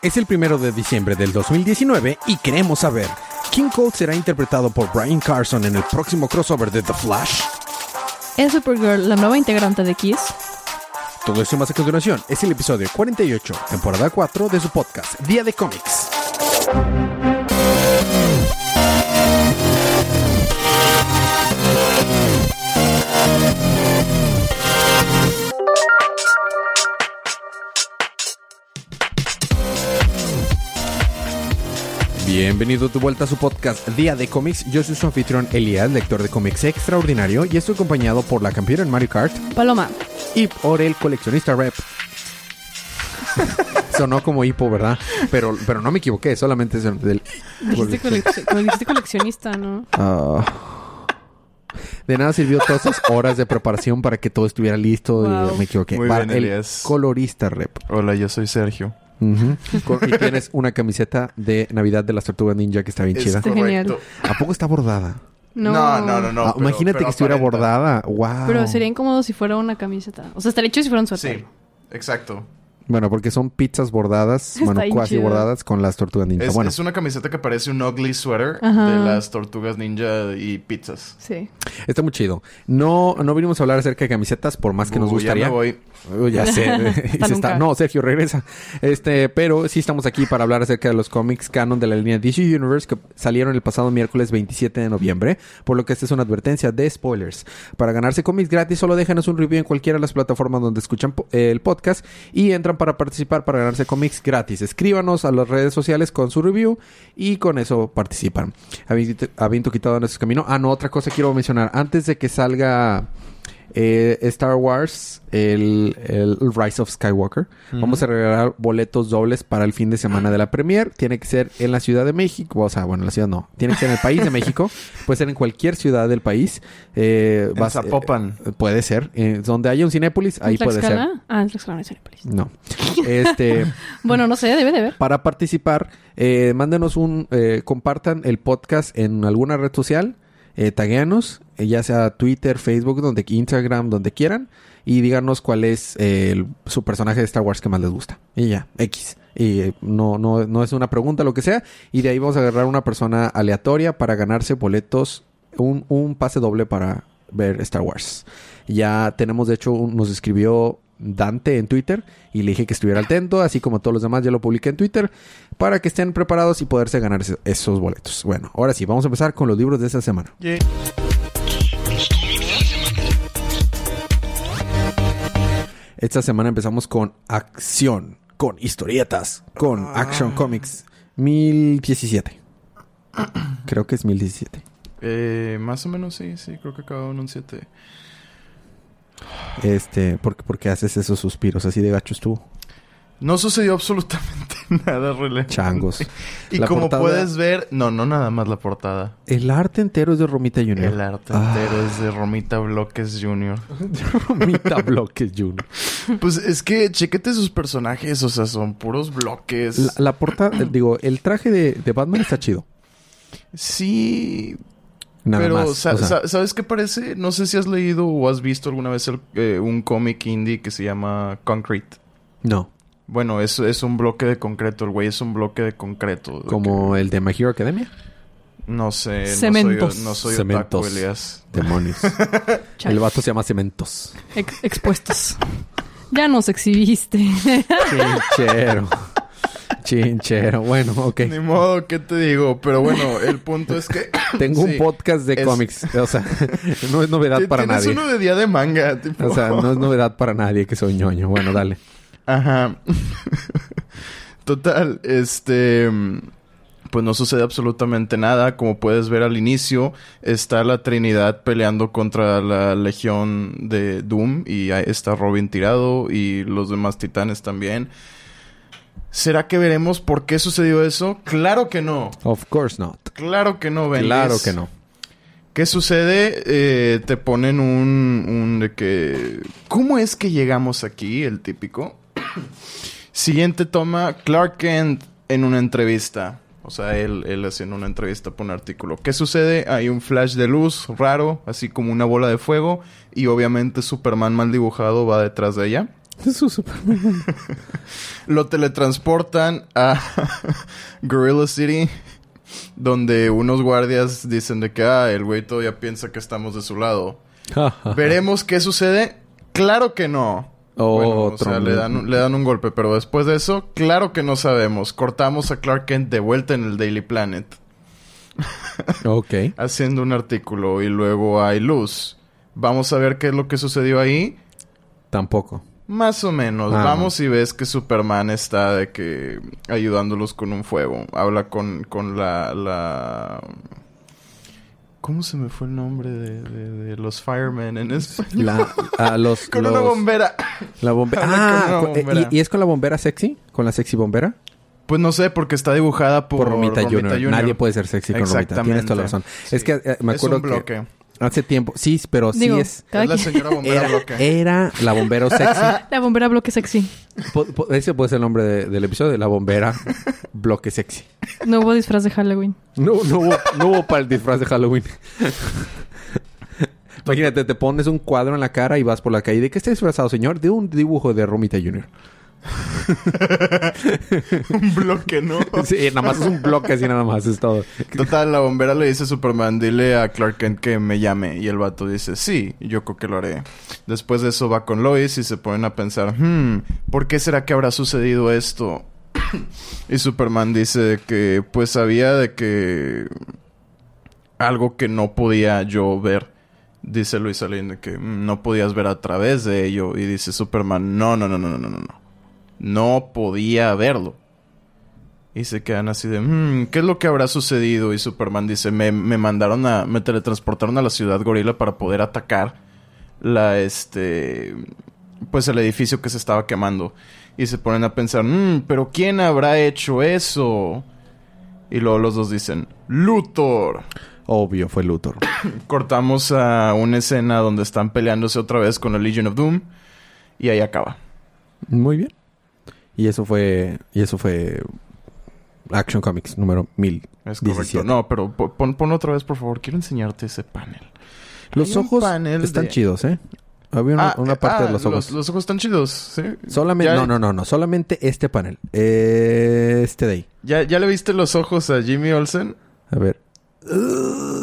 Es el primero de diciembre del 2019 y queremos saber, ¿King Cold será interpretado por Brian Carson en el próximo crossover de The Flash? ¿Es Supergirl la nueva integrante de Kiss? Todo eso más a continuación es el episodio 48, temporada 4 de su podcast, Día de Cómics. Bienvenido de vuelta a su podcast Día de Cómics. Yo soy su anfitrión Elías, lector de cómics extraordinario, y estoy acompañado por la campeona en Mario Kart Paloma. y por el coleccionista rep. Sonó como hipo, ¿verdad? Pero, pero no me equivoqué, solamente es el del... Dijiste, colec- como dijiste coleccionista, ¿no? Ah. De nada sirvió todas esas horas de preparación para que todo estuviera listo Wow. y me equivoqué. Muy Para bien, el Elías. colorista rep. Hola, yo soy Sergio. Ujú. Con- y tienes una camiseta de Navidad de las Tortugas Ninja que está bien chida. Está genial. ¿A poco está bordada? No. No, no, no, no. Ah, pero- imagínate pero que estuviera bordada. Wow. Pero sería incómodo si fuera una camiseta. O sea, estaría hecho si fuera un suéter. Sí, exacto. Bueno, porque son pizzas bordadas, Está bueno, cuasi chido. bordadas con las Tortugas Ninja. Es, bueno, es una camiseta que parece un ugly sweater Ajá. de las tortugas ninja y pizzas. Sí. está muy chido. No, no vinimos a hablar acerca de camisetas, por más que nos gustaría. Ya me voy. Ya sé. Y se nunca. está- No, Sergio, regresa. Este, pero sí estamos aquí para hablar acerca de los cómics canon de la línea DC Universe que salieron el pasado miércoles 27 de noviembre. Por lo que esta es una advertencia de spoilers. Para ganarse cómics gratis, solo déjanos un review en cualquiera de las plataformas donde escuchan po- el podcast y entran para participar para ganarse cómics gratis. Escríbanos a las redes sociales con su review y con eso participan. Habiendo quitado nuestro camino. Ah, no, otra cosa quiero mencionar. Antes de que salga eh, Star Wars, el, el Rise of Skywalker. Vamos a regalar boletos dobles para el fin de semana de la premier. Tiene que ser en la Ciudad de México. O sea, bueno, en la ciudad no. Tiene que ser en el país de México. Puede ser en cualquier ciudad del país. Eh, En vas- Zapopan. eh, puede ser. Eh, donde haya un Cinépolis, ahí ¿En puede ser. Ah, en Tlaxcala no hay Cinépolis. No. Este... Bueno, no sé, debe de haber. Para participar, eh, mándenos un... eh, compartan el podcast en alguna red social. Eh, taguéanos, eh, ya sea Twitter, Facebook, donde Instagram, donde quieran. Y díganos cuál es eh, el- su personaje de Star Wars que más les gusta. Y ya, X. Y no, no, no es una pregunta, lo que sea. Y de ahí vamos a agarrar una persona aleatoria para ganarse boletos, un, un pase doble para ver Star Wars. Ya tenemos, de hecho, un- nos escribió Dante en Twitter y le dije que estuviera atento, así como todos los demás ya lo publiqué en Twitter, para que estén preparados y poderse ganar esos boletos. Bueno, ahora sí, vamos a empezar con los libros de esta semana. Yeah. Esta semana empezamos con acción, con historietas, con Action Comics 1017. Creo que es 1017. Eh, más o menos sí, sí, creo que acababa en un 7. Este, ¿por, qué- por qué haces esos suspiros así de gachos tú? No sucedió absolutamente nada relevante. Changos. Y La como portada- puedes ver, no, no nada más la portada. El arte entero es de Romita Jr. El arte Ah. entero es de Romita Bloques Jr. Romita Bloques Jr. Pues es que chéquete sus personajes, o sea, son puros bloques. La, la portada, digo, el traje de, de Batman está chido. Sí, Nada pero más. sa- o sea, sa- ¿sabes qué parece? No sé si has leído o has visto alguna vez el- eh, un cómic indie que se llama Concrete. no, Bueno, es, es un bloque de concreto, el güey es un bloque de concreto. como el de My Hero Academia. no sé, Cementos. no soy, no soy Cementos. otaku, Elias. Demonios. El vato se llama Cementos. Ex- expuestos. Ya nos exhibiste. Chinchero. Chinchero. Bueno, ok. Ni modo, ¿qué te digo? Pero bueno, el punto es que... Tengo un podcast de Es- cómics. O sea, no es novedad para Tienes nadie. uno de día de manga, tipo. O sea, no es novedad para nadie que soy ñoño. Bueno, dale. Ajá. Total, este... Pues no sucede absolutamente nada. Como puedes ver al inicio, está la Trinidad peleando contra la Legión de Doom. Y ahí está Robin tirado y los demás titanes también. ¿Será que veremos por qué sucedió eso? Claro que no. Of course not. Claro que no, Bendis. Claro que no. ¿Qué sucede? Eh, te ponen un, un de que... ¿Cómo es que llegamos aquí? El típico. Siguiente toma, Clark Kent en una entrevista. O sea, él, él haciendo una entrevista por un artículo. ¿Qué sucede? Hay un flash de luz raro, así como una bola de fuego. Y obviamente Superman mal dibujado va detrás de ella. Su Superman. Lo teletransportan a Gorilla City, donde unos guardias dicen de que ah, el güey todavía piensa que estamos de su lado. ¿Veremos qué sucede? Claro que no. Bueno, o sea, le dan, un- le dan un golpe, pero después de eso, claro que no sabemos. Cortamos a Clark Kent de vuelta en el Daily Planet, ok. haciendo un artículo y luego hay luz. Vamos a ver qué es lo que sucedió ahí. Tampoco. Más o menos. Ah. Vamos y ves que Superman está de que ayudándolos con un fuego. Habla con, con la, la... ¿Cómo se me fue el nombre de, de- de los firemen en español? La, a los, con los- una bombera. La bombera. Ah, eh, bombera. ¿y, y es con la bombera sexy? ¿Con la sexy bombera? Pues no sé, porque está dibujada por, Por, Romita, Junior. Jr. Nadie puede ser sexy con Romita. Tienes toda la razón. Es que eh, me Es acuerdo un que bloque. Hace tiempo... Sí, pero sí es... cada Es la señora bombera Era, bloque. era la bombero sexy. La bombera bloque sexy. Po- po- Ese puede ser el nombre de- del episodio. La bombera bloque sexy. No hubo disfraz de Halloween. No, no, hubo, no hubo para el disfraz de Halloween. Imagínate, te pones un cuadro en la cara y vas por la calle. ¿De qué está disfrazado, señor? De un dibujo de Romita Jr. un bloque, ¿no? Sí, nada más es un bloque así, nada más, es todo. Total, la bombera le dice a Superman, dile a Clark Kent que me llame. Y el vato dice, sí, yo creo que lo haré. Después de eso va con Lois y se ponen a pensar, hmm, ¿por qué será que habrá sucedido esto? y Superman dice que pues sabía de que algo que no podía yo ver. Dice Luis de que "Mm, no podías ver a través de ello. Y dice Superman, no, no, no, no, no, no, no. No podía verlo. Y se quedan así de, "Hmm, ¿qué es lo que habrá sucedido? Y Superman dice, me, me mandaron a, me teletransportaron a la ciudad gorila para poder atacar la, este, pues el edificio que se estaba quemando. Y se ponen a pensar, "Hmm, pero ¿quién habrá hecho eso? Y luego los dos dicen, Luthor. Obvio, fue Luthor. Cortamos a una escena donde están peleándose otra vez con la Legion of Doom. Y ahí acaba. Muy bien. Y eso fue... Y eso fue... Action Comics número 1000. Es correcto. 17. No, pero po- pon, ponlo otra vez, por favor. Quiero enseñarte ese panel. Los Hay ojos están de- chidos, ¿eh? Había una, Ah, una parte ah, de los ojos. Los, los ojos están chidos, ¿sí? Solamente... Ya- No, no, no, no. Solamente este panel. Este de ahí. ¿Ya, ¿Ya le viste los ojos a Jimmy Olsen? A ver.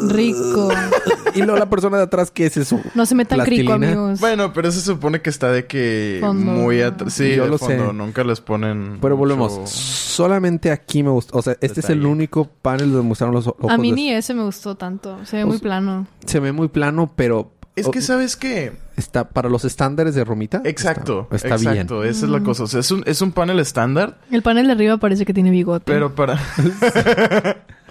Rico. y luego la persona de atrás, ¿qué es eso? No se metan crico, amigos. Bueno, pero se supone que está de que Fondo. muy atrás. Sí, Yo de lo fondo. sé. Nunca les ponen. Pero mucho- volvemos. Solamente aquí me gustó. O sea, este es el único panel donde mostraron los ojos. a mí ni ese me gustó tanto. Se ve O muy plano. Se ve muy plano, pero... Es que, ¿sabes qué? Está para los estándares de Romita. Exacto. Está, está bien. exacto. Esa es la cosa. O sea, es un, es un panel estándar, El panel de arriba parece que tiene bigote. pero para.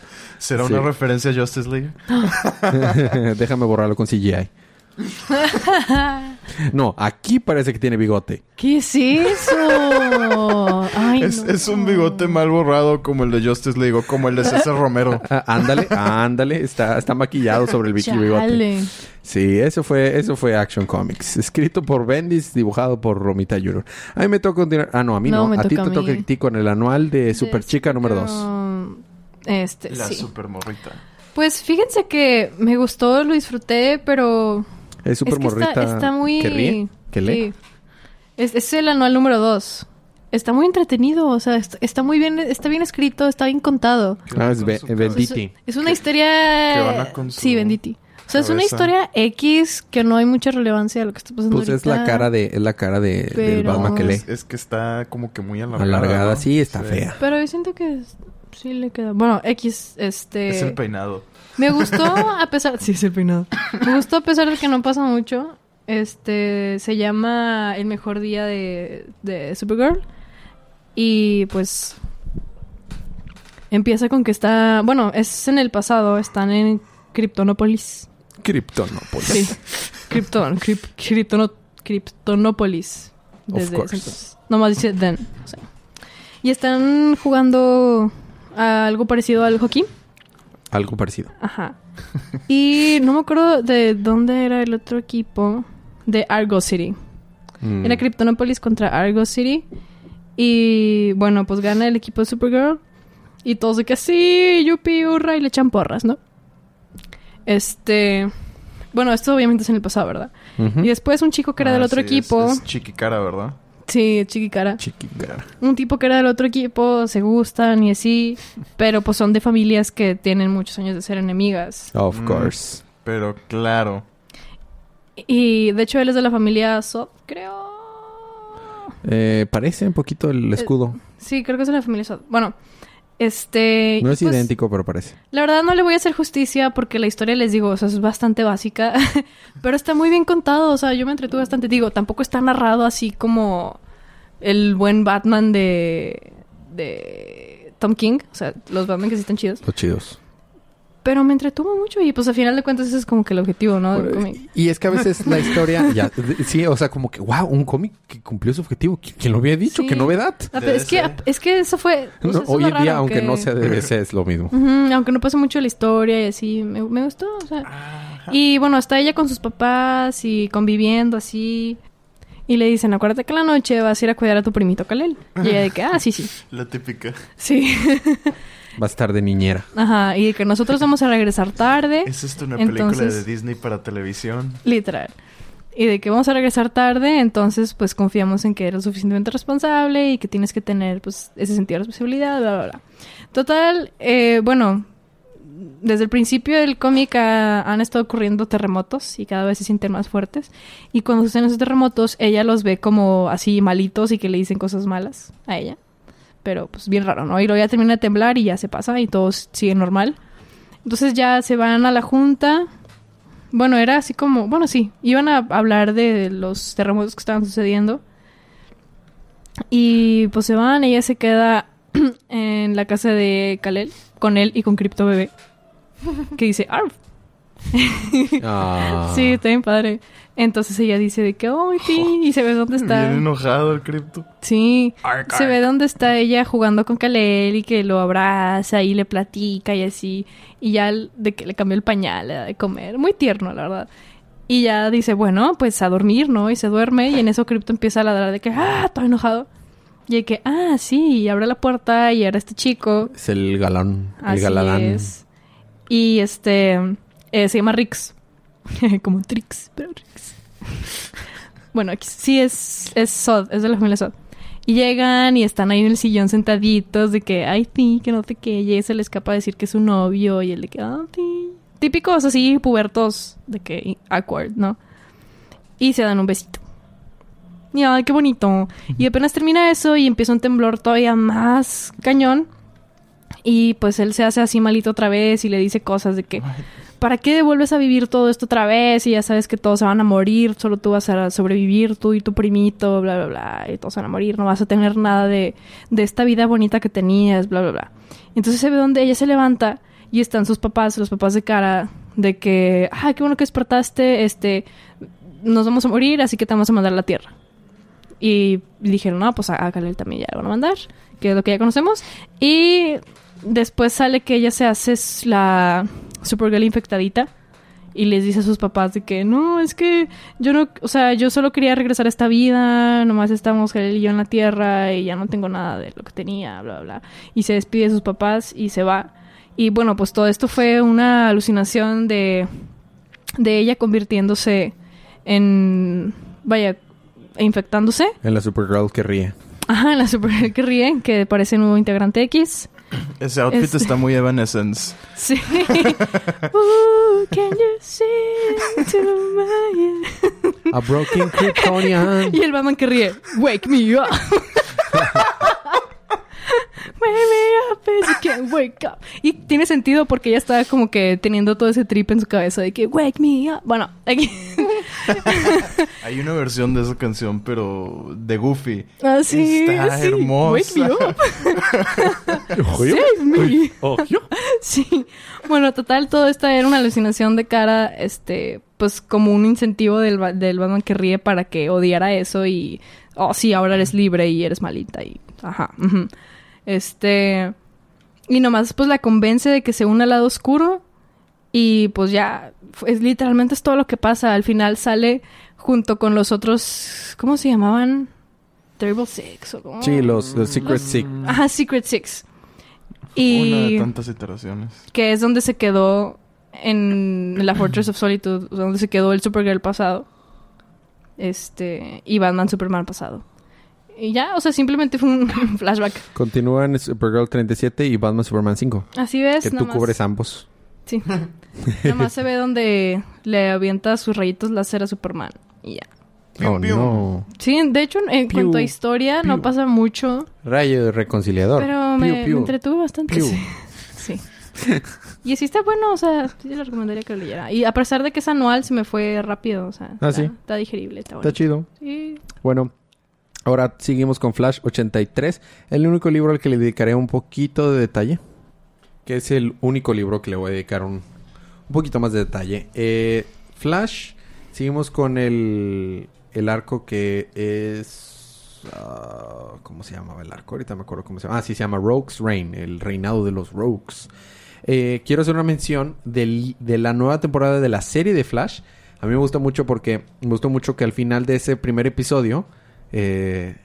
¿Será Sí. una referencia a Justice League? Déjame borrarlo con CGI. no, aquí parece que tiene bigote. ¿Qué es eso? Ay, Es, no. es un bigote mal borrado como el de Justice League o como el de César Romero. Ah, ándale, ándale. Está, está maquillado sobre el Vicky bigote. Chale. Sí, eso fue, eso fue Action Comics. Escrito por Bendis, dibujado por Romita Jr. A mí me toca continuar. Ah, no, a mí no. A ti te toca a ti con el anual de Super Chica número 2. Este, La sí. super morrita. Pues fíjense que me gustó, lo disfruté, pero... Es Super es que Morrita. está, está muy... ¿Que ríe? ¿Que lee? Sí. Es, es el anual número 2. Está muy entretenido, o sea, está, está muy bien, está bien escrito, está bien contado. Ah, es Con Be- cabeza. Benditi. Es, es una historia... Que van a con su Sí, Benditi. O sea, es una cabeza. historia X que no hay mucha relevancia a lo que está pasando Pues es la ahorita. cara de, es la cara de, del Pero- Batman que lee. Es, es que está como que muy alargada. Alargada, ¿no? sí, está fea. Pero yo siento que sí le queda... Bueno, X, este... Es el peinado. Me gustó a pesar... Sí, es el peinado. Me gustó a pesar de que no pasa mucho. Este... Se llama El Mejor Día de, de Supergirl. Y pues... Empieza con que está... Bueno, es en el pasado. Están en Kryptonópolis. Kryptonópolis. Sí. Krypton. Kryp- Kryptono- Kryptonópolis. Desde ese course. entonces. Nomás dice then. o sea. Y están jugando algo parecido al hockey. Algo parecido. Ajá. Y no me acuerdo de dónde era el otro equipo. De Argo City. Mm. Era Kryptonopolis contra Argo City. Y bueno, pues gana el equipo de Supergirl. Y todos de que sí, yupi, hurra, y le echan porras, ¿no? Este. Bueno, esto obviamente es en el pasado, ¿verdad? Y después un chico que era del Ah, otro sí, es- equipo. Es, chiquicara, ¿verdad? Sí, chiquicara. Chiquicara. Un tipo que era del otro equipo, se gustan y así, pero pues son de familias que tienen muchos años de ser enemigas. Of Mm. course. Pero claro. Y de hecho él es de la familia Sod, creo. Eh, parece un poquito el escudo. Sí, creo que es de la familia Sod. Bueno, este... no es pues, idéntico, pero parece. La verdad no le voy a hacer justicia porque la historia, les digo, o sea, es bastante básica, pero está muy bien contado, o sea, yo me entretuve bastante. Digo, tampoco está narrado así como el buen Batman de... de Tom King, o sea, los Batman que sí están chidos. Los chidos. Pero me entretuvo mucho y pues al final de cuentas ese es como que el objetivo, ¿no? del cómic. Y es que a veces la historia, ya, sí, o sea, como que, wow, un cómic que cumplió su objetivo. ¿Qui- ¿Quién lo había dicho? Sí. ¡Qué novedad! Ah, es que, es que eso fue... o sea, No, eso es hoy en día, raro, aunque que- no sea de DC, es lo mismo. Aunque no pase mucho la historia y así, me, me gustó, o sea. Y bueno, está ella con sus papás y conviviendo así. Y le dicen, acuérdate que la noche vas a ir a cuidar a tu primito Kalel. Y ella de que, ah, sí, sí. La típica. Sí. Va a estar de niñera. Ajá, y de que nosotros vamos a regresar tarde. ¿Es esto una película Entonces- de Disney para televisión? Literal. Y de que vamos a regresar tarde, entonces pues confiamos en que eres suficientemente responsable y que tienes que tener pues ese sentido de responsabilidad, bla, bla, bla. Total, eh, bueno, desde el principio del cómic han estado ocurriendo terremotos y cada vez se sienten más fuertes. Y cuando suceden esos terremotos, ella los ve como así malitos y que le dicen cosas malas a ella. Pero pues bien raro, ¿no? Y luego ya termina de temblar y ya se pasa y todo sigue normal. Entonces ya se van a la junta. Bueno, era así como, bueno, sí, iban a hablar de los terremotos que estaban sucediendo. Y pues se van, ella se queda en la casa de Kalel, con él y con Crypto Bebé. Que dice, Arf. Ah. Sí, está bien padre. Entonces ella dice de que, oh, sí, y se ve dónde está. Bien enojado el cripto. Sí, Arc, se arc. ve dónde está ella jugando con Kalel y que lo abraza y le platica y así. Y ya de que le cambió el pañal, le da de comer. Muy tierno, la verdad. Y ya dice, bueno, pues a dormir, ¿no? Y se duerme y en eso Crypto empieza a ladrar de que, ah, todo enojado. Y de que, ah, sí, y abre la puerta y era este chico. Es el galán. El Así galalán. es. Y este, eh, se llama Rix. Como Trix, pero Rix. bueno, aquí sí es, es Sod, es de la familia Sod. Y llegan y están ahí en el sillón sentaditos de que, ay, sí, que no. Y ella se le escapa decir que es su novio y él de que, ah, sí. Típicos así, pubertos, de que awkward, ¿no? Y se dan un besito. Y ay, qué bonito. Y apenas termina eso y empieza un temblor todavía más cañón. Y pues él se hace así malito otra vez y le dice cosas de que, ¿para qué vuelves a vivir todo esto otra vez? Y ya sabes que todos se van a morir, solo tú vas a sobrevivir, tú y tu primito, bla, bla, bla, y todos van a morir, no vas a tener nada de, de esta vida bonita que tenías, bla, bla, bla. Entonces se ve donde ella se levanta y están sus papás, los papás de cara, de que, ah, qué bueno que despertaste, este, nos vamos a morir, así que te vamos a mandar a la tierra. Y dijeron, no, pues a, a también ya le van a mandar, que es lo que ya conocemos. Y después sale que ella se hace la Supergirl infectadita y les dice a sus papás de que no, es que yo no, o sea, yo solo quería regresar a esta vida, nomás estamos Kalel y yo en la tierra y ya no tengo nada de lo que tenía, bla, bla. Y se despide de sus papás y se va. Y bueno, pues todo esto fue una alucinación de, de ella convirtiéndose en, vaya, infectándose. En la Supergirl que ríe. Ajá, en la Supergirl que ríe, que parece nuevo integrante X. Ese outfit Este- está muy Evanescence. Sí. Ooh, can you see into my A Broken Kryptonian. Y el Batman que ríe, wake me up. wake me up as you can wake up. Y tiene sentido porque ella estaba como que teniendo todo ese trip en su cabeza de que wake me up. Bueno, aquí. Hay una versión de esa canción, pero de Goofy. Así. Está sí, hermosa. Wake me up. Save me. Sí. Bueno, total, todo esto era una alucinación de cara, este, pues como un incentivo del, del Batman que ríe para que odiara eso y, oh, sí, ahora eres libre y eres malita y, ajá. Este, y nomás pues la convence de que se une al lado oscuro y pues ya, es literalmente es todo lo que pasa. Al final sale junto con los otros, ¿cómo se llamaban? Terrible Six o cómo? Sí, los, los Secret Six. Ajá, Secret Six. Una de Y tantas iteraciones. que es donde se quedó en la Fortress of Solitude, donde se quedó el Supergirl pasado. Este, y Batman Superman pasado. Y ya, o sea, simplemente fue un flashback. Continúan Supergirl 37 y Batman Superman 5. Así ves, Que tú más- cubres ambos. Sí. Nada más se ve donde le avienta sus rayitos láser a Superman. Y ya. Piu, oh, piu. no. Sí, de hecho, en Piu, cuanto a historia, no pasa mucho. Rayo reconciliador. Pero Piu, me, piu. me entretuvo bastante. Piu. Sí. sí. Y sí está bueno, o sea, sí le recomendaría que lo leyera. Y a pesar de que es anual, se me fue rápido, o sea, Ah, está, sí. está digerible, está bueno. Está chido. Sí. Bueno, ahora seguimos con Flash 83. El único libro al que le dedicaré un poquito de detalle. Que es el único libro que le voy a dedicar un, un poquito más de detalle. Eh, Flash, seguimos con el, el arco que es... ah, ¿Cómo se llamaba el arco? Ahorita me acuerdo cómo se llama. Ah, sí, se llama Rogues Reign, el reinado de los Rogues. Eh, quiero hacer una mención del- de la nueva temporada de la serie de Flash. A mí me gusta mucho porque me gustó mucho que al final de ese primer episodio, eh,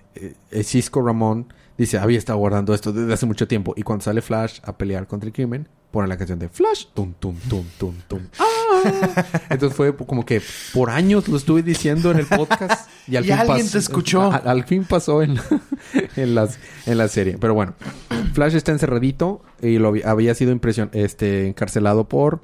Cisco Ramón dice, había estado guardando esto desde hace mucho tiempo. Y cuando sale Flash a pelear contra el crimen, pone la canción de Flash. Tum, tum, tum, tum, tum. ¡Ah! Entonces fue como que por años lo estuve diciendo en el podcast. Y al Y fin alguien pasó- te escuchó. al fin pasó en, en, las, en la serie. Pero bueno, Flash está encerradito y lo había- sido impresion, este, encarcelado por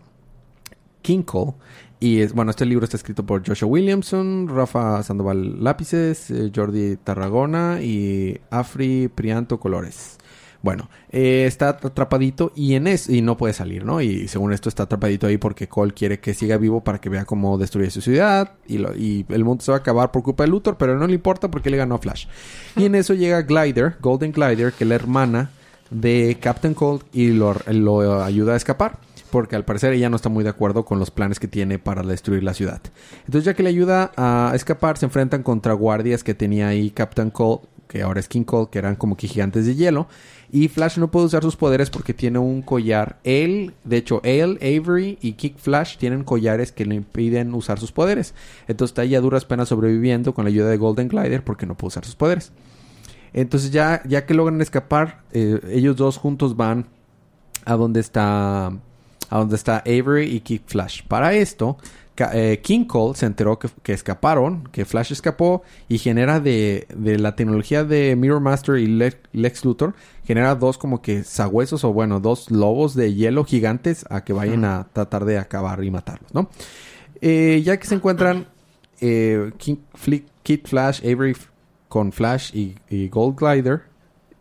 King Cole. Y es, bueno, este libro está escrito por Joshua Williamson, Rafa Sandoval Lápices, eh, Jordi Tarragona y Afri Prianto Colores. Bueno, eh, está atrapadito y en eso y no puede salir, ¿no? Y según esto está atrapadito ahí porque Cole quiere que siga vivo para que vea cómo destruye su ciudad y, lo- y el mundo se va a acabar por culpa de Luthor, pero no le importa porque le ganó a Flash. Y en eso llega Glider, Golden Glider, que es la hermana de Captain Cold y lo ayuda a escapar. Porque al parecer ella no está muy de acuerdo con los planes que tiene para destruir la ciudad. Entonces ya que le ayuda a escapar, se enfrentan contra guardias que tenía ahí Captain Cold, que ahora es King Cold, que eran como que gigantes de hielo. Y Flash no puede usar sus poderes porque tiene un collar. Él, de hecho, él, Avery y Kick Flash tienen collares que le impiden usar sus poderes. Entonces está ahí a duras penas sobreviviendo con la ayuda de Golden Glider porque no puede usar sus poderes. Entonces ya, ya que logran escapar, eh, ellos dos juntos van a donde está a donde está Avery y Kid Flash. Para esto, eh, King Cole se enteró que, que escaparon, que Flash escapó y genera de, de la tecnología de Mirror Master y Le- Lex Luthor, genera dos como que sagüesos o bueno, dos lobos de hielo gigantes a que vayan a tratar de acabar y matarlos, ¿no? Eh, ya que se encuentran eh, King, Kid Flash, Avery con Flash y, y Gold Glider,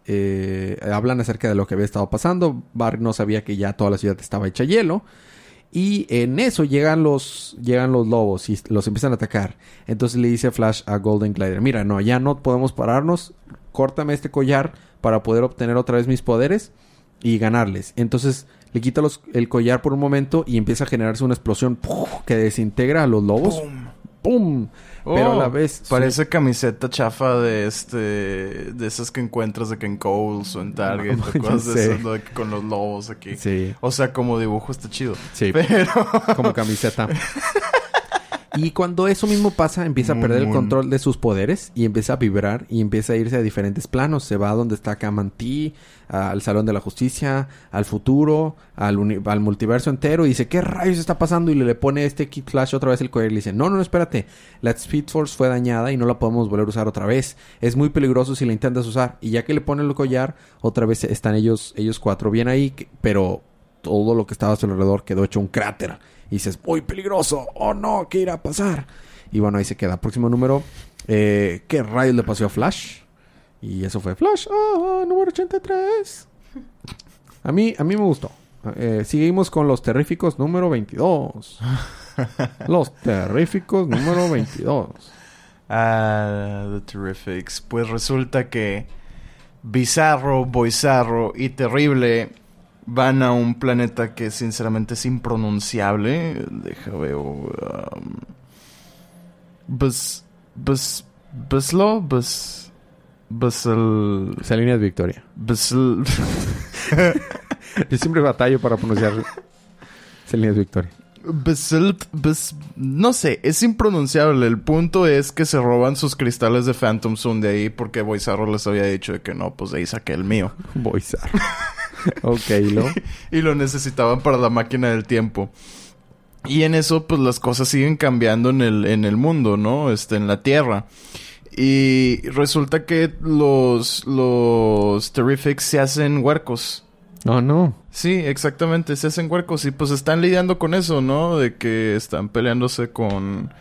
eh, hablan acerca de lo que había estado pasando. Barry no sabía que ya toda la ciudad estaba hecha hielo. Y en eso llegan los, llegan los lobos y los empiezan a atacar. Entonces le dice Flash a Golden Glider, mira, no, ya no podemos pararnos. Córtame este collar para poder obtener otra vez mis poderes y ganarles. Entonces le quita el collar por un momento y empieza a generarse una explosión que desintegra a los lobos. ¡Pum! Pero a la Oh, vez... Parece camiseta chafa de este... De esas que encuentras de que en Coles o en Target. o cosas de esas, con los lobos aquí. Sí, O sea, como dibujo está chido. sí. Pero... como camiseta. Y cuando eso mismo pasa, empieza a perder el control de sus poderes y empieza a vibrar y empieza a irse a diferentes planos. Se va a donde está Kamantí, al Salón de la Justicia, al futuro, al, al multiverso entero y dice, ¿qué rayos está pasando? Y le, le pone este Kid Flash otra vez el collar y le dice, no, no, no, espérate, la Speed Force fue dañada y no la podemos volver a usar otra vez. Es muy peligroso si la intentas usar. Y ya que le pone el collar, otra vez están ellos, ellos cuatro bien ahí, pero todo lo que estaba a su alrededor quedó hecho un cráter. Y dices, muy peligroso, oh no, ¿qué irá a pasar? Y bueno, ahí se queda. Próximo número, eh, ¿qué rayos le pasó a Flash? Y eso fue Flash, ah, número 83. A mí, a mí me gustó. Eh, seguimos con los terríficos número 22. los terríficos número 22. Ah, The Terrifics. Pues resulta que Bizarro, Boizarro y Terrible van a un planeta que sinceramente es impronunciable. Deja veo. Um, Bus. Bus. Buslo. Bus. Busel. Es Victoria. Busel. Yo siempre batallo para pronunciar es Victoria. Basalt, bas- no sé, es impronunciable. El punto es que se roban sus cristales de Phantom Zone de ahí porque Boizarro les había dicho de que no, pues de ahí saqué el mío. Boizar. ok, ¿lo? Y lo necesitaban para la máquina del tiempo. Y en eso, pues las cosas siguen cambiando en el, en el mundo, ¿no? Este, en la Tierra. Y resulta que los, los Terrifics se hacen huercos. No, no. Sí, exactamente, se hacen huercos y pues están lidiando con eso, ¿no? De que están peleándose con,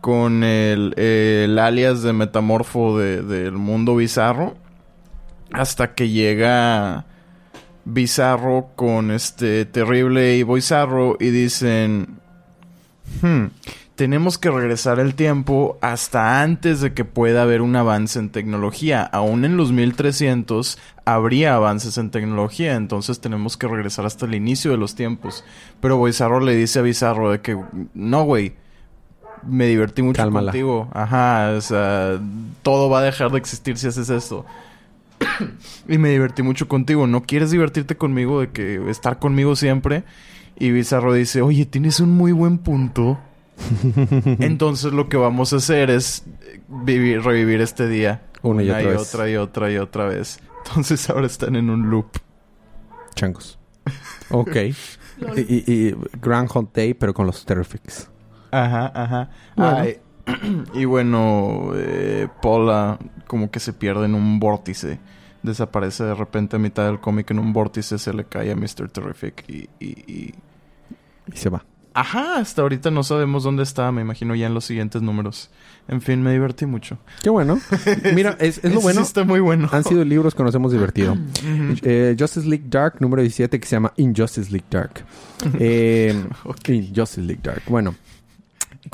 con el, el alias de metamorfo de- del mundo bizarro. Hasta que llega Bizarro con este terrible y Bizarro y dicen... "Hmm, tenemos que regresar el tiempo hasta antes de que pueda haber un avance en tecnología. Aún en los 1300 habría avances en tecnología, entonces tenemos que regresar hasta el inicio de los tiempos. Pero Bizarro le dice a Bizarro de que, no, güey, me divertí mucho Cálmala. contigo. Ajá, o sea, todo va a dejar de existir si haces esto. y me divertí mucho contigo. ¿No quieres divertirte conmigo de que estar conmigo siempre? Y Bizarro dice, oye, tienes un muy buen punto. Entonces lo que vamos a hacer es eh, vivir, revivir este día. Una y otra vez. otra y otra y otra vez. Entonces ahora están en un loop. Changos. Ok. y, y, y Groundhog Day, pero con los Terrifics. Ajá, ajá. Bueno. Ay, y bueno, eh, Paula como que se pierde en un vórtice. Desaparece de repente a mitad del cómic en un vórtice, se le cae a Mr. Terrific y, y, y- Y se va. Ajá, hasta ahorita no sabemos dónde está, me imagino ya en los siguientes números. En fin, me divertí mucho. Qué bueno. Mira, es, es lo bueno. sí está muy bueno. Han sido libros que nos hemos divertido. Eh, Justice League Dark, número 17, que se llama Injustice League Dark. Eh, Ok. Injustice League Dark. Bueno,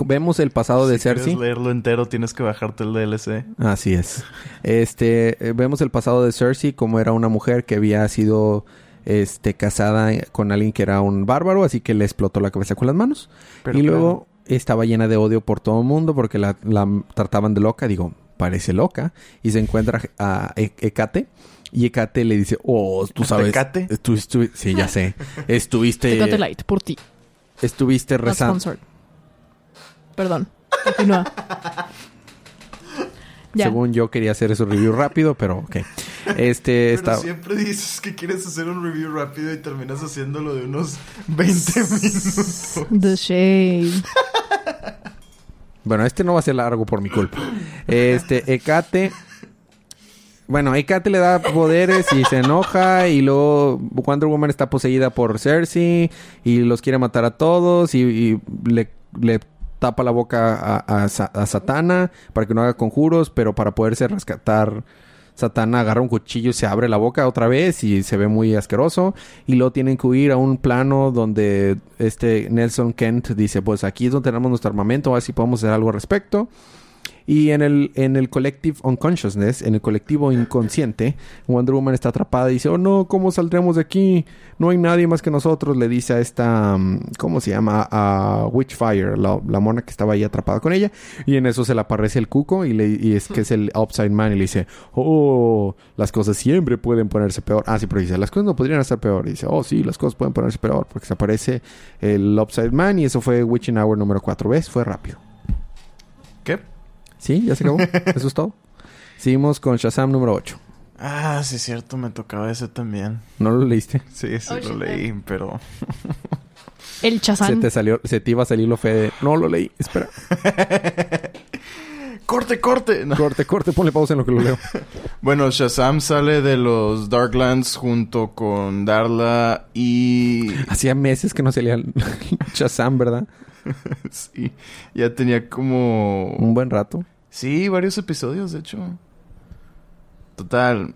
vemos el pasado de Si quieres Cersei. leerlo entero, tienes que bajarte el DLC. Así es. Este, eh, vemos el pasado de Cersei como era una mujer que había sido este casada con alguien que era un bárbaro, así que le explotó la cabeza con las manos. Pero y claro, luego estaba llena de odio por todo el mundo porque la, la trataban de loca, digo, parece loca, y se encuentra a E- Hecate. Y Hecate le dice, oh, tú sabes... Estu- sí, ya sé. Estuviste... Tecate Light, por ti. Estuviste rezando... Perdón. Continúa. ya. Según yo quería hacer su review rápido, pero ok. Este está... siempre dices que quieres hacer un review rápido y terminas haciéndolo de unos 20 minutos. The Shade. Bueno, este no va a ser largo por mi culpa. Este, Hecate. Bueno, Hecate le da poderes y se enoja. Y luego Wonder Woman está poseída por Cersei. Y los quiere matar a todos. Y, y le, le tapa la boca a, a a Satana para que no haga conjuros. Pero para poderse rescatar, Satana agarra un cuchillo se abre la boca otra vez. Y se ve muy asqueroso. Y luego tienen que huir a un plano donde este Nelson Kent dice: Pues aquí es donde tenemos nuestro armamento. A ver si podemos hacer algo al respecto. Y en el, en el Collective Unconsciousness, en el colectivo inconsciente, Wonder Woman está atrapada y dice, oh no, ¿cómo saldremos de aquí? No hay nadie más que nosotros, le dice a esta, mm, ¿cómo se llama? A Witchfire, la, la mona que estaba ahí atrapada con ella. Y en eso se le aparece el cuco y, le, y es que es el Upside Man y le dice, oh, las cosas siempre pueden ponerse peor. Ah, sí, pero dice, las cosas no podrían estar peor. Y dice, oh, sí, las cosas pueden ponerse peor porque se aparece el Upside Man y eso fue Witching Hour número 4. ¿Ves? Fue rápido. Sí, ya se acabó. Eso es todo. Seguimos con Shazam número 8. Ah, sí, es cierto, me tocaba ese también. ¿No lo leíste? Sí, sí Oh, lo leí, pero... El Se Chazán. te salió, se te iba a salir lo fe de... No lo leí. Espera. ¡Corte, corte! No. Corte, corte, ponle pausa en lo que lo leo. Bueno, Shazam sale de los Darklands junto con Darla y... Hacía meses que no salía el Shazam, ¿verdad? sí, ya tenía como... Un buen rato. Sí, varios episodios, de hecho. Total.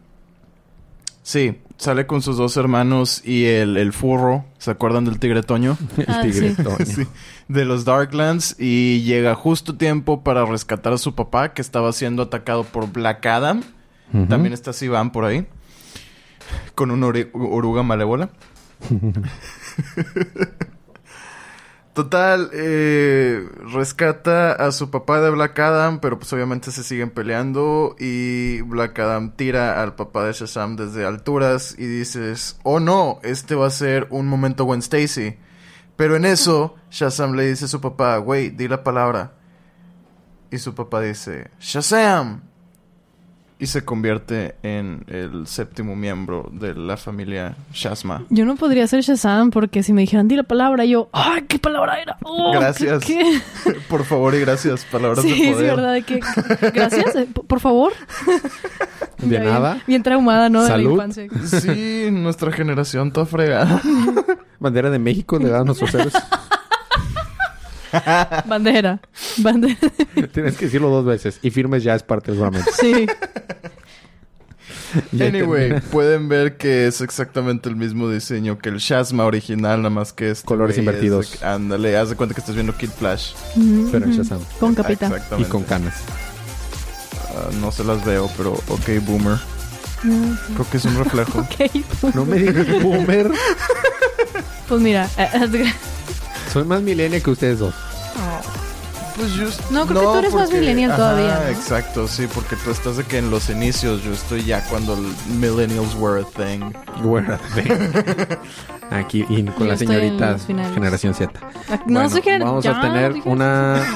Sí, sale con sus dos hermanos y el, el furro. ¿Se acuerdan del tigre Toño? El Ah, tigre. sí. Toño. Sí, de los Darklands y llega justo a tiempo para rescatar a su papá que estaba siendo atacado por Black Adam. También está Sivan por ahí. Con una oruga malévola. Total, eh, rescata a su papá de Black Adam, pero pues obviamente se siguen peleando y Black Adam tira al papá de Shazam desde alturas y dices, oh no, este va a ser un momento Gwen Stacy. Pero en eso, Shazam le dice a su papá, güey, di la palabra. Y su papá dice, Shazam. Y se convierte en el séptimo miembro de la familia Shazma. Yo no podría ser Shazam porque si me dijeran di la palabra, yo, ¡ay, qué palabra era! Oh, Gracias. ¿qué- qué? Por favor y gracias, palabras Sí, de sí, poder. verdad. de que- Gracias, eh, por favor. De Ya nada. Bien, traumada, ¿no? De la Salud. infancia. Sí, nuestra generación toda fregada. Bandera de México le dan a nuestros héroes. Bandera. Bandera. Tienes que decirlo dos veces. Y firmes ya es parte del juramento. Sí. Anyway, pueden ver que es exactamente el mismo diseño que el Shazma original, nada más que este Colores es de- invertidos. ándale, haz de cuenta que estás viendo Kid Flash. Pero en Shazam. Con capita. Y con canas. Ah, no se las veo, pero ok, boomer. Creo que es un reflejo. Ok. No me digas boomer. Pues mira. eh, Soy más millennial que ustedes dos. Pues yo... No, creo que tú eres más millennial todavía, ¿no? Exacto, sí, porque tú estás de que en los inicios yo estoy ya cuando millennials were a thing. Where are they? Aquí y con Yo la estoy en señorita los finales. generación Z. no Bueno, sé qué. Vamos ya, a tener una.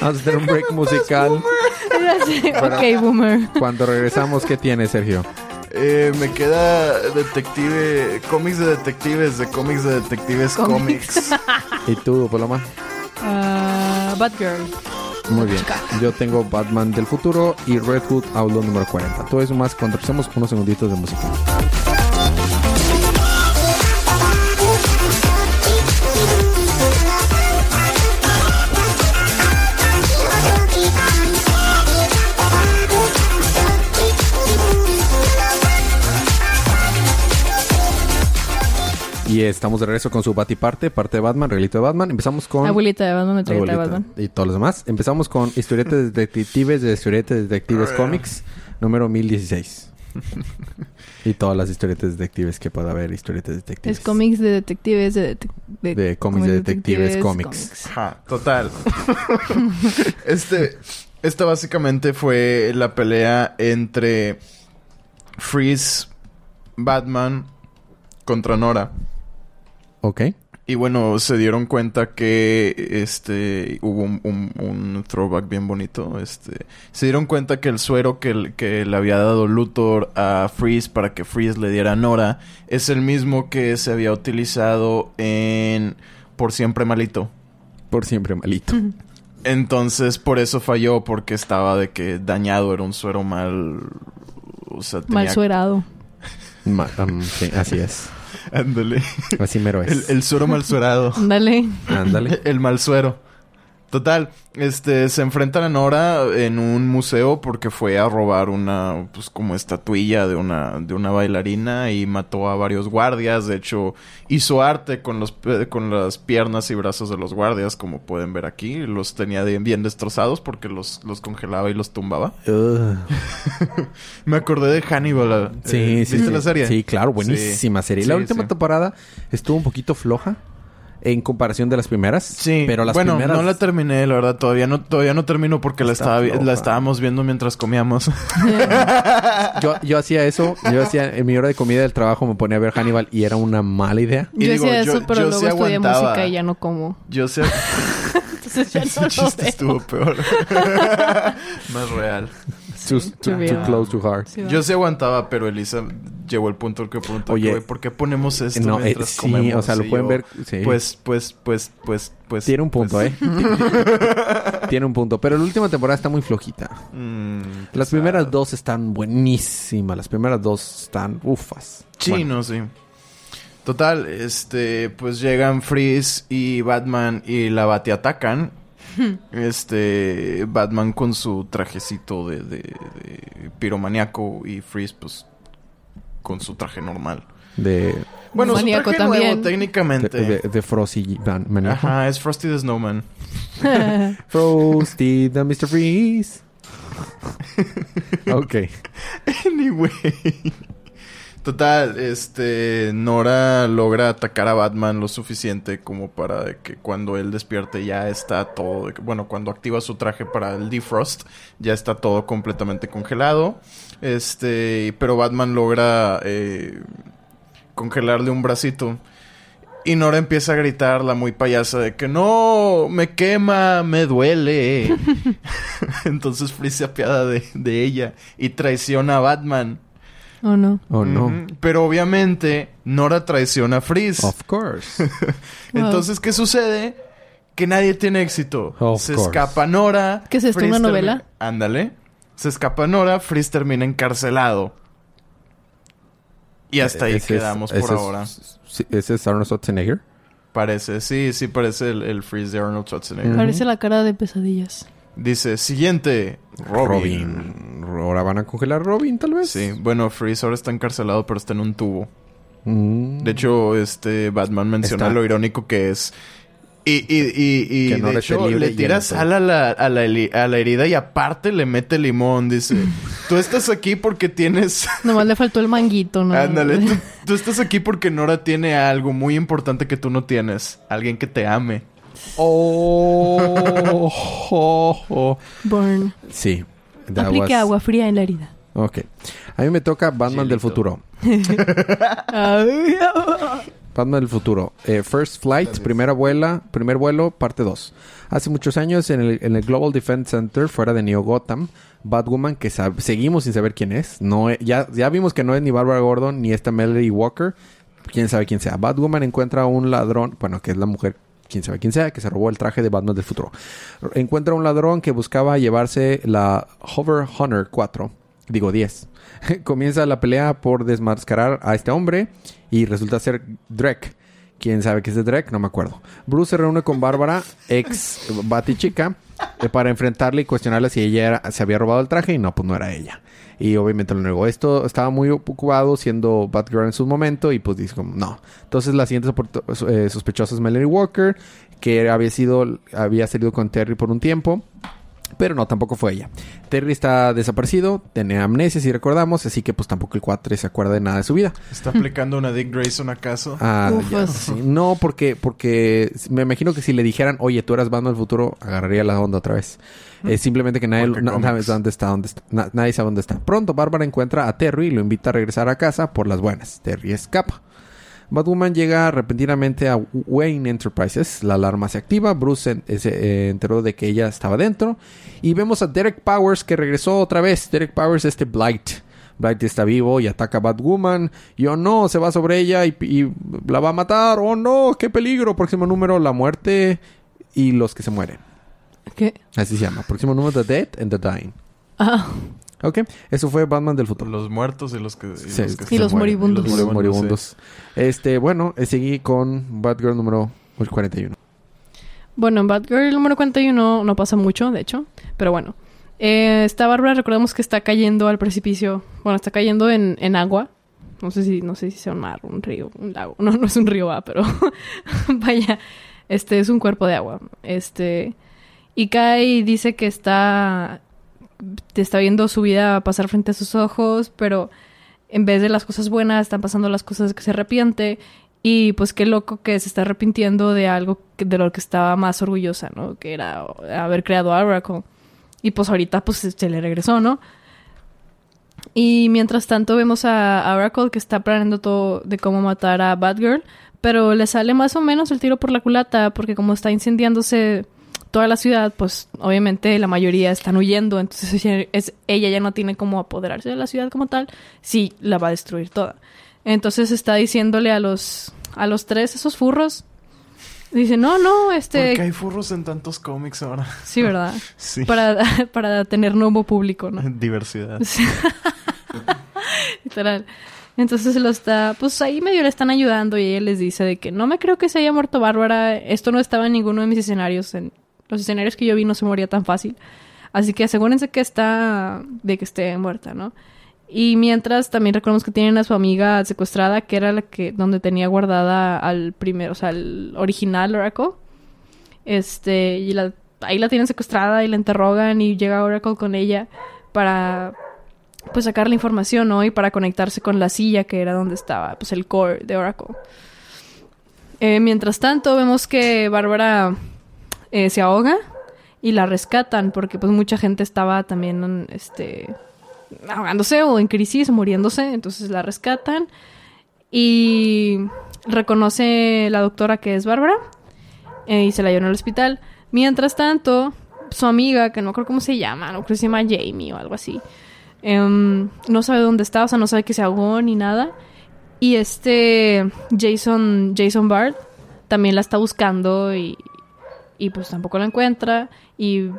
vamos a tener un break musical. Ok, boomer. Cuando regresamos, ¿qué tiene Sergio? Eh, me queda detective, cómics de detectives, de cómics de detectives, Cómics. cómics. ¿Y tú, Paloma? Ah, Batgirl. Muy bien. Yo tengo Batman del futuro y Red Hood Outlaw número 40. Todo eso más cuando empecemos unos segunditos de música. Y estamos de regreso con su Batiparte, parte de Batman, regalito de Batman. Empezamos con... Abuelita de Batman, metralleta de Abuelita. Batman. Y todos los demás. Empezamos con Historietas de Detectives de Historietas de Detectives Comics, número 1016. y todas las historietas de detectives que pueda haber, historietas de detectives. Es cómics de detectives, de, detec- De cómics de detectives, cómics. Ajá, total. este, esta básicamente fue la pelea entre Freeze, Batman contra Nora. Ok. Y bueno, se dieron cuenta que este hubo un, un- un throwback bien bonito. Este, se dieron cuenta que el suero que, el- que le había dado Luthor a Freeze para que Freeze le diera a Nora es el mismo que se había utilizado en Por siempre malito. Por siempre malito. Entonces, por eso falló, porque estaba de que dañado, era un suero mal. O sea, tenía. Mal suerado. Ma- um, sí, así es. Ándale. Así mero El, es. el suero mal suerado. Dale. Ándale. El mal suero. Total, este, se enfrentan a Nora en un museo porque fue a robar una, pues como estatuilla de una, de una bailarina y mató a varios guardias. De hecho, hizo arte con los, pe- con las piernas y brazos de los guardias, como pueden ver aquí. Los tenía bien destrozados porque los, los congelaba y los tumbaba. Me acordé de Hannibal. Sí, eh, sí. ¿Viste sí. la serie? Sí, claro, buenísima Sí. serie. La Sí, última temporada estuvo un poquito floja en comparación de las primeras. Sí, pero las bueno, primeras. no la terminé, la verdad. Todavía no, todavía no termino porque la, estaba, floja. la estábamos viendo mientras comíamos. yo, yo hacía eso. Yo hacía en mi hora de comida del trabajo me ponía a ver Hannibal y era una mala idea. Y Yo digo, hacía yo- eso, pero yo luego sí estudié aguantaba. música y ya no como. Yo sé... Entonces ya Ese no lo chiste veo. estuvo peor. Más real. Too, Too too- close, too hard. Sí. Yo sí aguantaba, pero Elisa llegó el punto en que preguntó, Oye, "Güey, ¿por qué ponemos esto No, eh, mientras sí, comemos? o sea, lo pueden yo, ver. Sí. Pues, pues, pues, pues, pues... Tiene un punto, pues, ¿eh? Tiene un punto. Pero la última temporada está muy flojita. mm, Las pesado. primeras dos están buenísimas. Las primeras dos están ufas. Sí, Bueno, no, sí. Total, este, pues llegan Freeze y Batman y la bate atacan. Este, Batman con su trajecito de, de, de piromaniaco y Freeze, pues, con su traje normal. De, Bueno, Maníaco su traje también. nuevo, técnicamente. de, de, de Frosty Man- Maníaco. Ajá, es Frosty the Snowman. Frosty the Mr. Freeze. ok. Anyway. Total, este Nora logra atacar a Batman lo suficiente como para que cuando él despierte ya está todo, bueno, cuando activa su traje para el defrost, ya está todo completamente congelado. Este, pero Batman logra eh, congelarle un bracito. Y Nora empieza a gritar la muy payasa de que no, me quema, me duele. Entonces Freeze se apiada de, de ella y traiciona a Batman. Oh, no. Oh, no. Pero obviamente Nora traiciona a Freeze. Of course. Entonces, ¿qué sucede? Que nadie tiene éxito. Of se course. escapa Nora. ¿Qué es esto, una novela? Ándale. Se escapa Nora, Freeze termina encarcelado. Y hasta ahí Ese es- quedamos ese por es- ahora. sí, Ese es Arnold Schwarzenegger. Parece, sí, sí parece el, el Freeze de Arnold Schwarzenegger. Parece la cara de pesadillas. Dice, siguiente, Robin. Robin. Ahora van a congelar a Robin, tal vez. Sí, bueno, Freeze ahora está encarcelado, pero está en un tubo. Mm. De hecho, este Batman menciona Está- lo irónico que es. Y, y, y, y Que no de hecho, le tira sal a la, a, la, a la herida y aparte le mete limón. Dice, tú estás aquí porque tienes... Nomás le faltó el manguito, ¿no? Ándale, tú, tú estás aquí porque Nora tiene algo muy importante que tú no tienes. Alguien que te ame. Oh, oh, oh. Burn. Sí. That Aplique was- agua fría en la herida. Ok. A mí me toca Batman del futuro. Batman del futuro. Eh, First Flight, primera vuela, primer vuelo, parte 2. Hace muchos años en el, en el Global Defense Center, fuera de Neo Gotham, Batwoman, que seguimos sin saber quién es. No, e- ya, ya vimos que no es ni Barbara Gordon ni esta Melody Walker. Quién sabe quién sea. Batwoman encuentra a un ladrón, bueno, que es la mujer, quién sabe quién sea, que se robó el traje de Batman del futuro. Encuentra un ladrón que buscaba llevarse la Hover Hunter 4, digo 10. Comienza la pelea por desmascarar a este hombre y resulta ser Drek. ¿Quién sabe qué es de Drek? No me acuerdo. Bruce se reúne con Bárbara, ex Batichica, eh, para enfrentarle y cuestionarle si ella era- se había robado el traje y no, pues no era ella. Y obviamente lo negó. Esto estaba muy ocupado siendo Batgirl en su momento y pues como no. Entonces la siguiente eh, sospechosa es Melanie Walker, que había sido había salido con Terry por un tiempo. Pero no, tampoco fue ella. Terry está desaparecido, tiene amnesia si recordamos, así que pues tampoco el 4 se acuerda de nada de su vida. ¿Está aplicando una Dick Grayson acaso? Ah, ya, sí. No, porque, porque me imagino que si le dijeran, oye, tú eras Batman del futuro, agarraría la onda otra vez. Es simplemente que nadie, na- sabe dónde está, dónde está. Na- nadie sabe dónde está. Pronto, Bárbara encuentra a Terry y lo invita a regresar a casa por las buenas. Terry escapa. Batwoman llega repentinamente a Wayne Enterprises. La alarma se activa. Bruce se, se, eh, enteró de que ella estaba dentro. Y vemos a Derek Powers que regresó otra vez. Derek Powers, este Blight. Blight está vivo y ataca a Batwoman. Y oh no, se va sobre ella y, y la va a matar. Oh no, qué peligro. Próximo número, la muerte y los que se mueren. ¿Qué? Así se llama. Próximo número, The Dead and the Dying. Ah, Ok, eso fue Batman del futuro. Los muertos y los que... Y Sí, los, que Y se los mueren. moribundos. Los moribundos, moribundos. Este, bueno, eh, seguí con Batgirl número 41. bueno, en Batgirl número 41 no pasa mucho, de hecho. Pero bueno. Eh, esta Bárbara, recordemos que está cayendo al precipicio. Bueno, está cayendo en, en agua. No sé si, no sé si sea un mar, un río, un lago. No, no es un río, ah, pero vaya. Este es un cuerpo de agua. Este. Y cae y dice que está. Está viendo su vida pasar frente a sus ojos, pero en vez de las cosas buenas, están pasando las cosas que se arrepiente. Y pues qué loco que se está arrepintiendo de algo que- de lo que estaba más orgullosa, ¿no? Que era haber creado a Oracle. Y pues ahorita pues se le regresó, ¿no? Y mientras tanto vemos a, a Oracle que está planeando todo de cómo matar a Batgirl. Pero le sale más o menos el tiro por la culata porque como está incendiándose toda la ciudad, pues obviamente la mayoría están huyendo. Entonces es- ella ya no tiene cómo apoderarse de la ciudad como tal. Sí, la va a destruir toda. Entonces está diciéndole a los, a los tres, esos furros. Dice, no, no, este... ¿Por qué hay furros en tantos cómics ahora? Sí, ¿verdad? Sí. Para, para tener nuevo público, ¿no? Diversidad. Sí. Literal. Entonces lo está, pues ahí medio le están ayudando y ella les dice de que no me creo que se haya muerto Bárbara, esto no estaba en ninguno de mis escenarios, en los escenarios que yo vi no se moría tan fácil. Así que asegúrense que está, de que esté muerta, ¿no? Y mientras también recordemos que tienen a su amiga secuestrada, que era la que, donde tenía guardada al primero, o sea, al original Oracle. Este, y ahí la tienen secuestrada y la interrogan y llega Oracle con ella para pues sacar la información, ¿no? Y para conectarse con la silla que era donde estaba, pues el core de Oracle. Eh, mientras tanto, vemos que Bárbara eh, se ahoga y la rescatan porque pues mucha gente estaba también, este, ahogándose o en crisis, muriéndose, entonces la rescatan y reconoce la doctora que es Bárbara eh, y se la llevan al hospital. Mientras tanto, su amiga, que no creo cómo se llama, no creo que se llama Jamie o algo así, em, no sabe dónde está, o sea, no sabe que se ahogó ni nada. Y este Jason, Jason Bard también la está buscando y, y pues tampoco la encuentra. Y,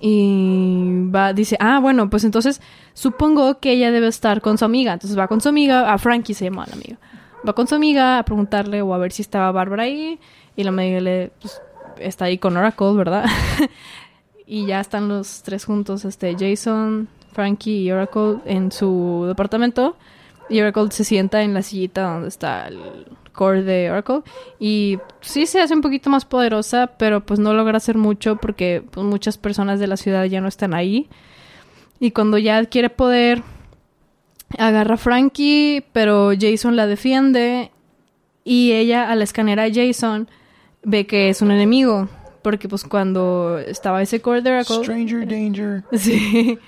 y va, dice, ah, bueno, pues entonces supongo que ella debe estar con su amiga. Entonces va con su amiga, a Frankie se llama la amiga. Va con su amiga a preguntarle o a ver si estaba Bárbara ahí. Y la amiga le, pues, está ahí con Oracle, ¿verdad? y ya están los tres juntos, este, Jason, Frankie y Oracle en su departamento. Y Oracle se sienta en la sillita donde está el core de Oracle. Y sí se hace un poquito más poderosa, pero pues no logra hacer mucho porque pues, muchas personas de la ciudad ya no están ahí. Y cuando ya adquiere poder, agarra a Frankie, pero Jason la defiende. Y ella, al escanear a Jason, ve que es un enemigo. Porque pues cuando estaba ese core de Oracle... Stranger danger. Sí.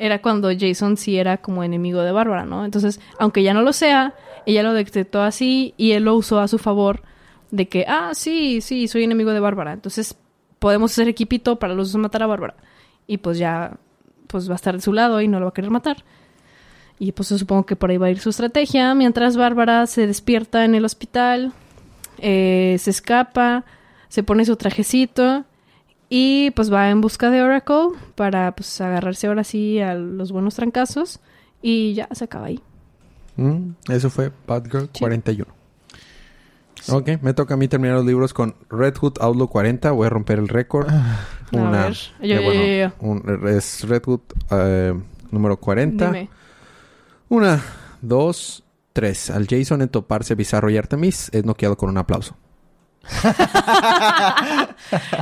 Era cuando Jason sí era como enemigo de Bárbara, ¿no? Entonces, aunque ya no lo sea, ella lo detectó así y él lo usó a su favor de que, ah, sí, sí, soy enemigo de Bárbara. Entonces, podemos hacer equipito para los dos matar a Bárbara. Y pues ya, pues va a estar de su lado y no lo va a querer matar. Y pues supongo que por ahí va a ir su estrategia. Mientras Bárbara se despierta en el hospital, eh, se escapa, se pone su trajecito y pues va en busca de Oracle para pues agarrarse ahora sí a los buenos trancazos y ya se acaba ahí. Mm, eso fue Bad Girl 41. Ok, me toca a mí terminar los libros con Red Hood Outlaw 40. Voy a romper el récord. A ver. Yo, eh, yo, bueno, yo, yo. un- es Red Hood eh, número 40. Dime. Una, dos, tres. Al Jason en toparse Bizarro y Artemis es noqueado con un aplauso.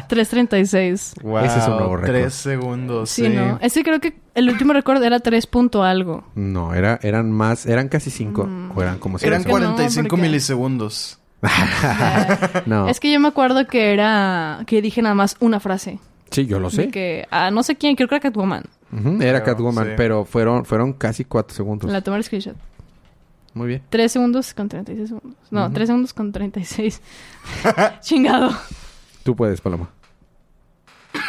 336. Wow, Ese es un nuevo récord. Tres segundos. Sí, Sí, ¿no? Ese creo que el último récord era 3 punto algo. No, era, eran más, eran casi cinco. Mm. O eran como Eran cinco. que no, 45 porque- milisegundos. no. Es que yo me acuerdo que era... Que dije nada más una frase. Sí, yo lo De sé. que... Ah, no sé quién. Creo que era Catwoman. Ujú, Era Pero, Catwoman, sí. pero fueron, fueron casi cuatro segundos. La tomar screenshot. Muy bien. 3 segundos con 36 segundos. No, Ujú. 3 segundos con 36. Chingado. Tú puedes, Paloma.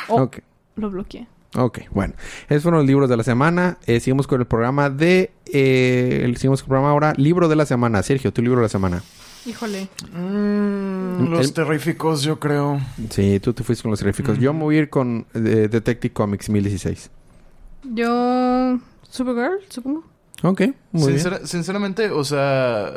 Oh. Ok. Lo bloqueé. Ok, bueno. Esos fueron los libros de la semana. Eh, seguimos con el programa de... Eh, el- seguimos con el programa ahora. Libro de la semana. Sergio, tu libro de la semana. Híjole. Mm, los El- terríficos, yo creo. Sí, tú te fuiste con los terríficos. Yo me voy a ir con eh, Detective Comics 1016. Yo... Supergirl, supongo. Ok, muy bien. Sincera- sinceramente, o sea,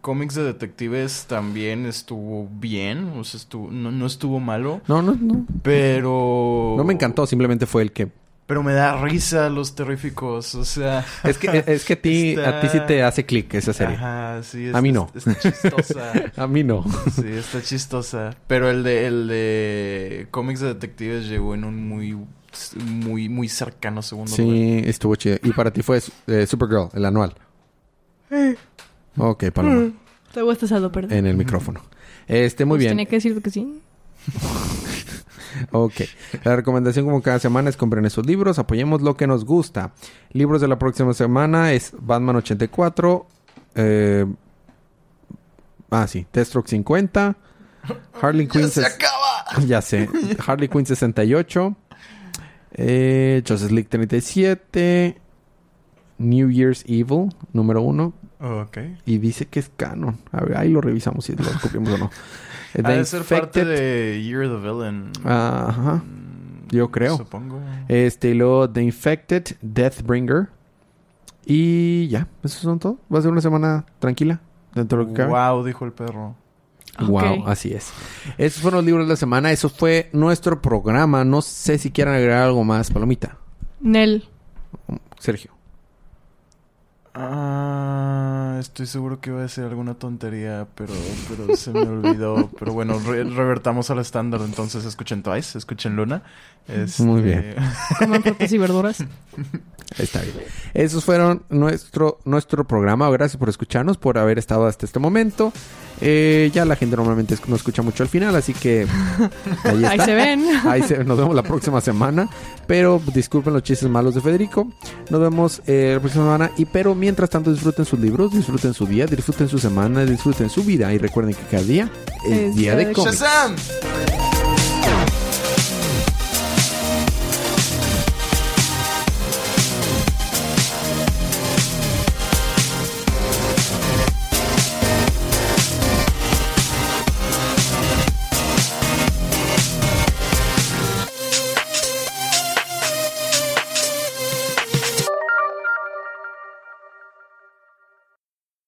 cómics de detectives también estuvo bien. O sea, estuvo, no, no estuvo malo. No, no, no. Pero... No me encantó, simplemente fue el que... Pero me da risa los terríficos. O sea... Es que, es que a ti, Está- a ti sí te hace clic esa serie. Ajá, sí. A mí no. Está chistosa. A mí no. Sí, está chistosa. Pero el de, el de cómics de detectives llegó en un muy, muy, muy cercano segundo lugar. Sí, estuvo chido. Y para ti fue eh, Supergirl, el anual. Ok, Paloma. Te gusta saldo, perdón. En el micrófono. Este, muy Pues bien. Tenía que decirte que sí. Ok. La recomendación como cada semana es compren esos libros, apoyemos lo que nos gusta. Libros de la próxima semana es Batman 84, eh, ah sí, Deathstroke 50, Harley Quinn ¡Se acaba! ya sé, Harley Quinn 68, eh, Justice League 37, New Year's Evil número 1 Ok. y dice que es canon. A ver, ahí lo revisamos si lo cubrimos o no. Ha The de ser parte Infected- de Year the Villain. Ajá. Mm, yo creo. Supongo. Este, y luego The Infected, Deathbringer. Y ya, esos son todo. Va a ser una semana tranquila. Dentro de lo que cabe. Wow, dijo el perro. Wow, así es. Esos fueron los libros de la semana. Eso fue nuestro programa. No sé si quieran agregar algo más, Palomita. Nel. Sergio. Ah, estoy seguro que iba a decir alguna tontería, pero, pero se me olvidó. Pero bueno, re- revertamos al estándar. Entonces escuchen Twice, escuchen Luna. Este, Muy bien. Coman frutas y verduras. Está bien. Esos fueron nuestro, nuestro programa. Gracias por escucharnos, por haber estado hasta este momento. Eh, ya la gente normalmente no escucha mucho al final, así que ahí se ven. Ahí se- nos vemos la próxima semana. Pero disculpen los chistes malos de Federico. Nos vemos eh, la próxima semana. Y pero mientras tanto disfruten sus libros, disfruten su día, disfruten su semana, disfruten su vida y recuerden que cada día es Es día de cómics.